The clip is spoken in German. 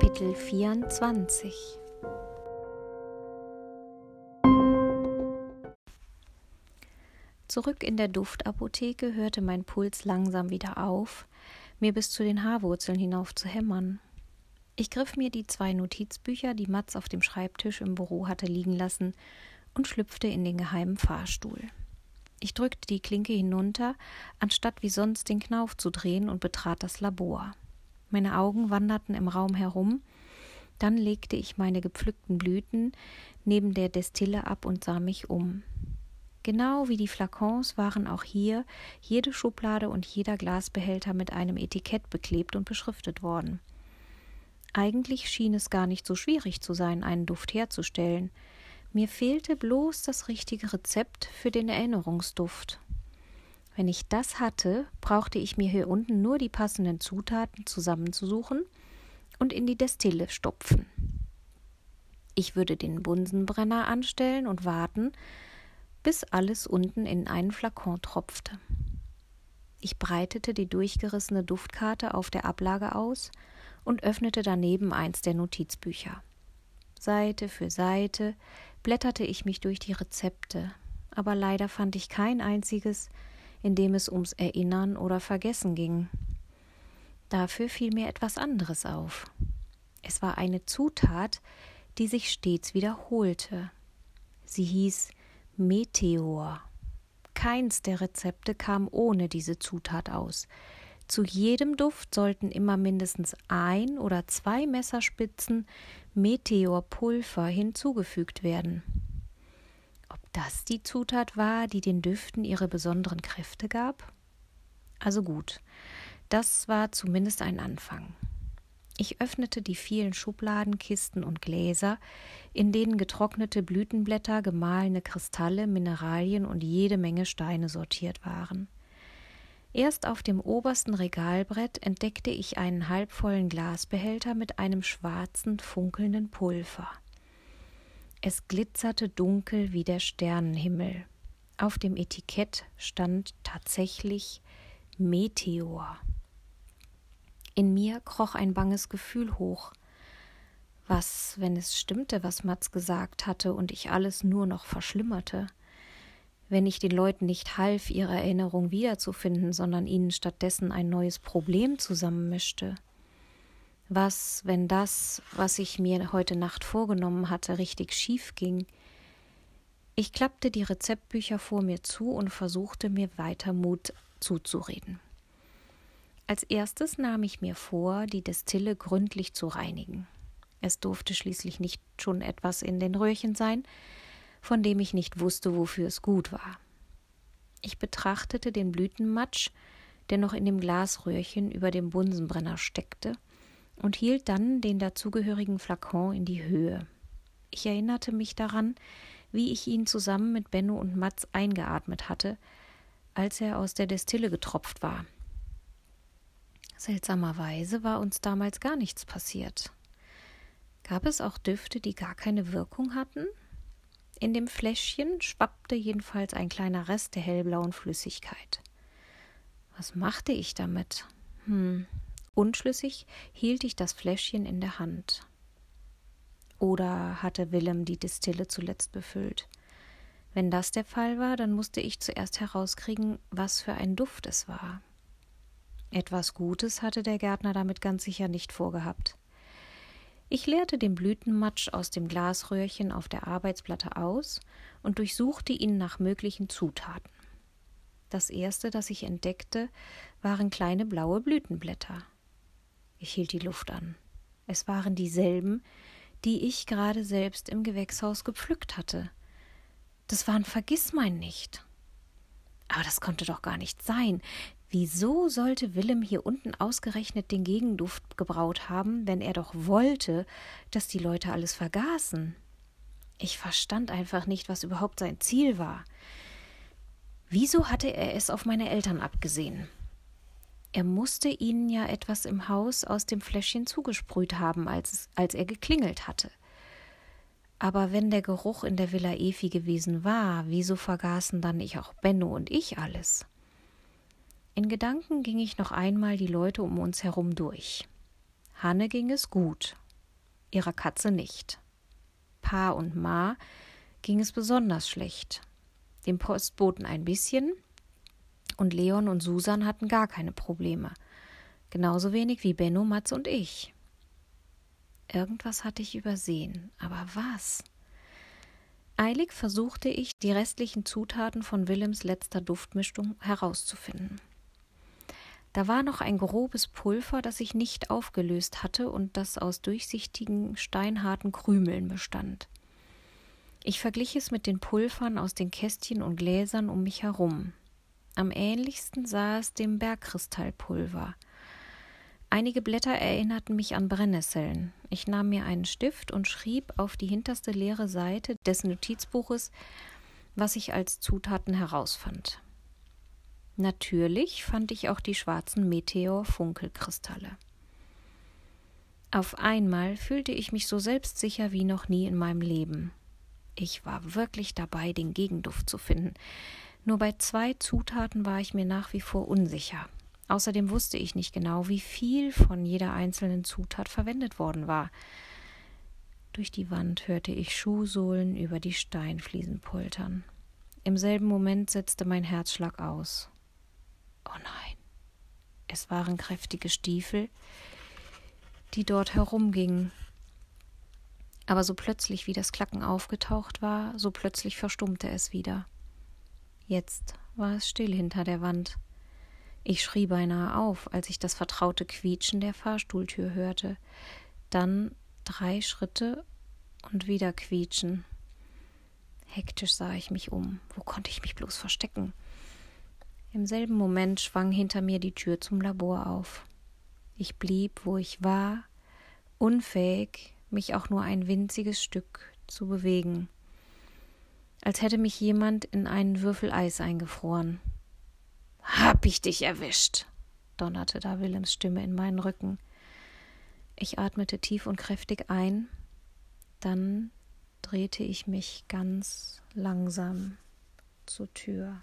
Kapitel 24 Zurück in der Duftapotheke hörte mein Puls langsam wieder auf, mir bis zu den Haarwurzeln hinauf zu hämmern. Ich griff mir die zwei Notizbücher, die Matz auf dem Schreibtisch im Büro hatte liegen lassen, und schlüpfte in den geheimen Fahrstuhl. Ich drückte die Klinke hinunter, anstatt wie sonst den Knauf zu drehen und betrat das Labor. Meine Augen wanderten im Raum herum, dann legte ich meine gepflückten Blüten neben der Destille ab und sah mich um. Genau wie die Flakons waren auch hier jede Schublade und jeder Glasbehälter mit einem Etikett beklebt und beschriftet worden. Eigentlich schien es gar nicht so schwierig zu sein, einen Duft herzustellen. Mir fehlte bloß das richtige Rezept für den Erinnerungsduft. Wenn ich das hatte, brauchte ich mir hier unten nur die passenden Zutaten zusammenzusuchen und in die Destille stopfen. Ich würde den Bunsenbrenner anstellen und warten, bis alles unten in einen Flakon tropfte. Ich breitete die durchgerissene Duftkarte auf der Ablage aus und öffnete daneben eins der Notizbücher. Seite für Seite blätterte ich mich durch die Rezepte, aber leider fand ich kein einziges, in dem es ums Erinnern oder Vergessen ging. Dafür fiel mir etwas anderes auf. Es war eine Zutat, die sich stets wiederholte. Sie hieß Meteor. Keins der Rezepte kam ohne diese Zutat aus. Zu jedem Duft sollten immer mindestens ein oder zwei Messerspitzen Meteorpulver hinzugefügt werden. Das die Zutat war, die den Düften ihre besonderen Kräfte gab? Also gut, das war zumindest ein Anfang. Ich öffnete die vielen Schubladen, Kisten und Gläser, in denen getrocknete Blütenblätter, gemahlene Kristalle, Mineralien und jede Menge Steine sortiert waren. Erst auf dem obersten Regalbrett entdeckte ich einen halbvollen Glasbehälter mit einem schwarzen, funkelnden Pulver. Es glitzerte dunkel wie der Sternenhimmel. Auf dem Etikett stand tatsächlich Meteor. In mir kroch ein banges Gefühl hoch. Was, wenn es stimmte, was Mats gesagt hatte und ich alles nur noch verschlimmerte? wenn ich den Leuten nicht half, ihre Erinnerung wiederzufinden, sondern ihnen stattdessen ein neues Problem zusammenmischte? Was, wenn das, was ich mir heute Nacht vorgenommen hatte, richtig schief ging? Ich klappte die Rezeptbücher vor mir zu und versuchte mir weiter Mut zuzureden. Als erstes nahm ich mir vor, die Destille gründlich zu reinigen. Es durfte schließlich nicht schon etwas in den Röhrchen sein, von dem ich nicht wusste, wofür es gut war. Ich betrachtete den Blütenmatsch, der noch in dem Glasröhrchen über dem Bunsenbrenner steckte, und hielt dann den dazugehörigen Flakon in die Höhe. Ich erinnerte mich daran, wie ich ihn zusammen mit Benno und Matz eingeatmet hatte, als er aus der Destille getropft war. Seltsamerweise war uns damals gar nichts passiert. Gab es auch Düfte, die gar keine Wirkung hatten? In dem Fläschchen schwappte jedenfalls ein kleiner Rest der hellblauen Flüssigkeit. Was machte ich damit? Hm. Unschlüssig hielt ich das Fläschchen in der Hand. Oder hatte Willem die Distille zuletzt befüllt? Wenn das der Fall war, dann musste ich zuerst herauskriegen, was für ein Duft es war. Etwas Gutes hatte der Gärtner damit ganz sicher nicht vorgehabt. Ich leerte den Blütenmatsch aus dem Glasröhrchen auf der Arbeitsplatte aus und durchsuchte ihn nach möglichen Zutaten. Das erste, das ich entdeckte, waren kleine blaue Blütenblätter. Ich hielt die Luft an. Es waren dieselben, die ich gerade selbst im Gewächshaus gepflückt hatte. Das waren Vergissmein nicht. Aber das konnte doch gar nicht sein. Wieso sollte Willem hier unten ausgerechnet den Gegenduft gebraut haben, wenn er doch wollte, dass die Leute alles vergaßen? Ich verstand einfach nicht, was überhaupt sein Ziel war. Wieso hatte er es auf meine Eltern abgesehen? Er musste ihnen ja etwas im Haus aus dem Fläschchen zugesprüht haben, als, als er geklingelt hatte. Aber wenn der Geruch in der Villa Efi gewesen war, wieso vergaßen dann ich auch Benno und ich alles? In Gedanken ging ich noch einmal die Leute um uns herum durch. Hanne ging es gut. ihrer Katze nicht. Pa und Ma ging es besonders schlecht. Dem Postboten ein bisschen, und Leon und Susan hatten gar keine Probleme. Genauso wenig wie Benno, Matz und ich. Irgendwas hatte ich übersehen, aber was? Eilig versuchte ich, die restlichen Zutaten von Willems letzter Duftmischung herauszufinden. Da war noch ein grobes Pulver, das ich nicht aufgelöst hatte und das aus durchsichtigen, steinharten Krümeln bestand. Ich verglich es mit den Pulvern aus den Kästchen und Gläsern um mich herum. Am ähnlichsten sah es dem Bergkristallpulver. Einige Blätter erinnerten mich an Brennnesseln. Ich nahm mir einen Stift und schrieb auf die hinterste leere Seite des Notizbuches, was ich als Zutaten herausfand. Natürlich fand ich auch die schwarzen Meteor-Funkelkristalle. Auf einmal fühlte ich mich so selbstsicher wie noch nie in meinem Leben. Ich war wirklich dabei, den Gegenduft zu finden. Nur bei zwei Zutaten war ich mir nach wie vor unsicher. Außerdem wusste ich nicht genau, wie viel von jeder einzelnen Zutat verwendet worden war. Durch die Wand hörte ich Schuhsohlen über die Steinfliesen pultern. Im selben Moment setzte mein Herzschlag aus. Oh nein, es waren kräftige Stiefel, die dort herumgingen. Aber so plötzlich, wie das Klacken aufgetaucht war, so plötzlich verstummte es wieder. Jetzt war es still hinter der Wand. Ich schrie beinahe auf, als ich das vertraute Quietschen der Fahrstuhltür hörte. Dann drei Schritte und wieder Quietschen. Hektisch sah ich mich um. Wo konnte ich mich bloß verstecken? Im selben Moment schwang hinter mir die Tür zum Labor auf. Ich blieb, wo ich war, unfähig, mich auch nur ein winziges Stück zu bewegen als hätte mich jemand in einen Würfel Eis eingefroren. Hab ich dich erwischt, donnerte da Willems Stimme in meinen Rücken. Ich atmete tief und kräftig ein, dann drehte ich mich ganz langsam zur Tür.